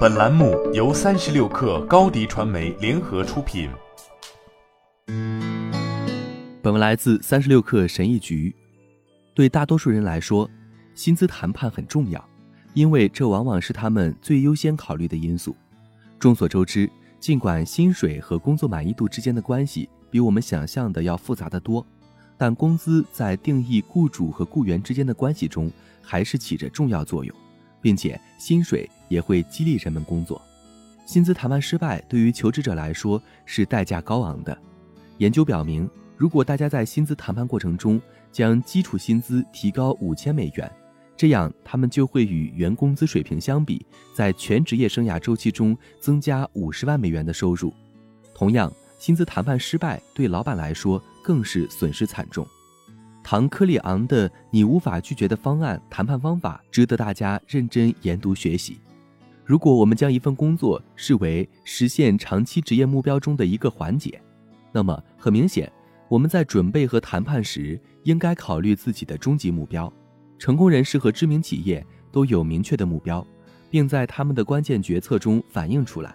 本栏目由三十六氪高低传媒联合出品。本文来自三十六氪神译局。对大多数人来说，薪资谈判很重要，因为这往往是他们最优先考虑的因素。众所周知，尽管薪水和工作满意度之间的关系比我们想象的要复杂得多，但工资在定义雇主和雇员之间的关系中还是起着重要作用。并且薪水也会激励人们工作。薪资谈判失败对于求职者来说是代价高昂的。研究表明，如果大家在薪资谈判过程中将基础薪资提高五千美元，这样他们就会与原工资水平相比，在全职业生涯周期中增加五十万美元的收入。同样，薪资谈判失败对老板来说更是损失惨重。唐·克里昂的“你无法拒绝的方案”谈判方法值得大家认真研读学习。如果我们将一份工作视为实现长期职业目标中的一个环节，那么很明显，我们在准备和谈判时应该考虑自己的终极目标。成功人士和知名企业都有明确的目标，并在他们的关键决策中反映出来。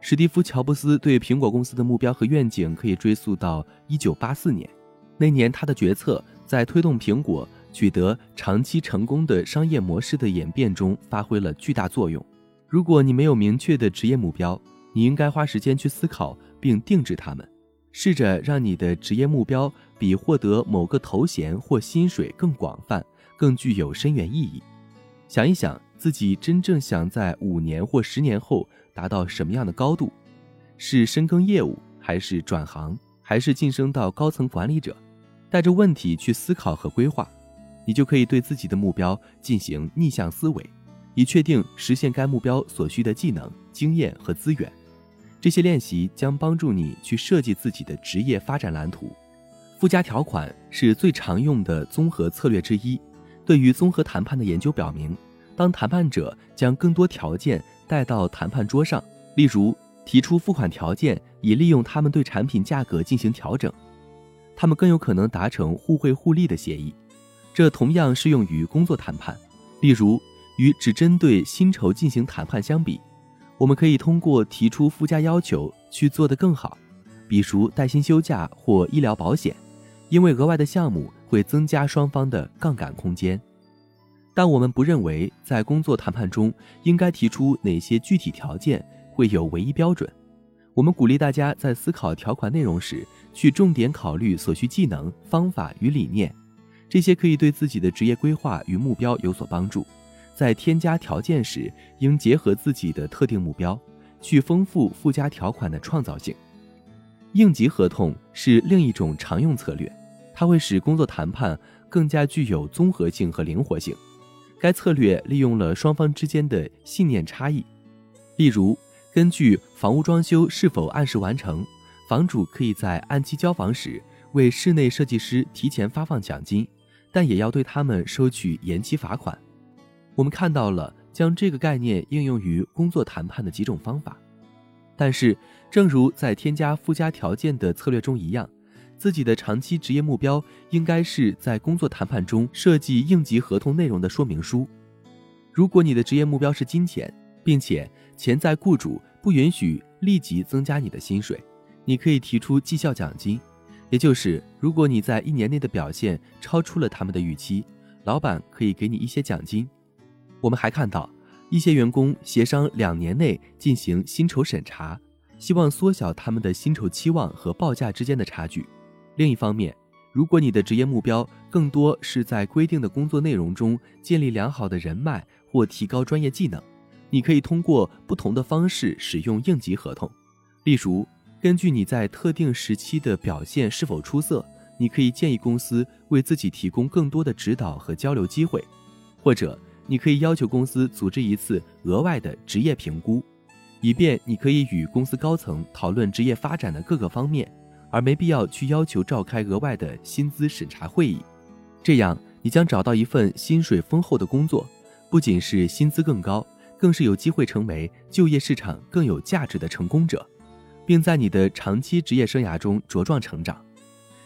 史蒂夫·乔布斯对苹果公司的目标和愿景可以追溯到1984年，那年他的决策。在推动苹果取得长期成功的商业模式的演变中发挥了巨大作用。如果你没有明确的职业目标，你应该花时间去思考并定制它们，试着让你的职业目标比获得某个头衔或薪水更广泛、更具有深远意义。想一想自己真正想在五年或十年后达到什么样的高度：是深耕业务，还是转行，还是晋升到高层管理者？带着问题去思考和规划，你就可以对自己的目标进行逆向思维，以确定实现该目标所需的技能、经验和资源。这些练习将帮助你去设计自己的职业发展蓝图。附加条款是最常用的综合策略之一。对于综合谈判的研究表明，当谈判者将更多条件带到谈判桌上，例如提出付款条件，以利用他们对产品价格进行调整。他们更有可能达成互惠互利的协议，这同样适用于工作谈判。例如，与只针对薪酬进行谈判相比，我们可以通过提出附加要求去做得更好，比如带薪休假或医疗保险，因为额外的项目会增加双方的杠杆空间。但我们不认为在工作谈判中应该提出哪些具体条件会有唯一标准。我们鼓励大家在思考条款内容时，去重点考虑所需技能、方法与理念，这些可以对自己的职业规划与目标有所帮助。在添加条件时，应结合自己的特定目标，去丰富附加条款的创造性。应急合同是另一种常用策略，它会使工作谈判更加具有综合性和灵活性。该策略利用了双方之间的信念差异，例如。根据房屋装修是否按时完成，房主可以在按期交房时为室内设计师提前发放奖金，但也要对他们收取延期罚款。我们看到了将这个概念应用于工作谈判的几种方法，但是，正如在添加附加条件的策略中一样，自己的长期职业目标应该是在工作谈判中设计应急合同内容的说明书。如果你的职业目标是金钱，并且潜在雇主不允许立即增加你的薪水，你可以提出绩效奖金，也就是如果你在一年内的表现超出了他们的预期，老板可以给你一些奖金。我们还看到一些员工协商两年内进行薪酬审查，希望缩小他们的薪酬期望和报价之间的差距。另一方面，如果你的职业目标更多是在规定的工作内容中建立良好的人脉或提高专业技能，你可以通过不同的方式使用应急合同，例如，根据你在特定时期的表现是否出色，你可以建议公司为自己提供更多的指导和交流机会，或者你可以要求公司组织一次额外的职业评估，以便你可以与公司高层讨论职业发展的各个方面，而没必要去要求召开额外的薪资审查会议。这样，你将找到一份薪水丰厚的工作，不仅是薪资更高。更是有机会成为就业市场更有价值的成功者，并在你的长期职业生涯中茁壮成长。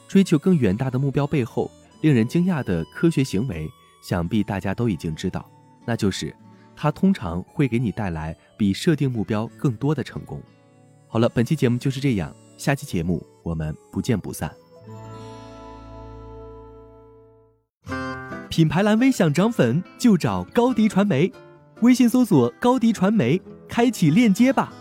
追求更远大的目标背后令人惊讶的科学行为，想必大家都已经知道，那就是它通常会给你带来比设定目标更多的成功。好了，本期节目就是这样，下期节目我们不见不散。品牌蓝微想涨粉，就找高迪传媒。微信搜索高迪传媒开启链接吧。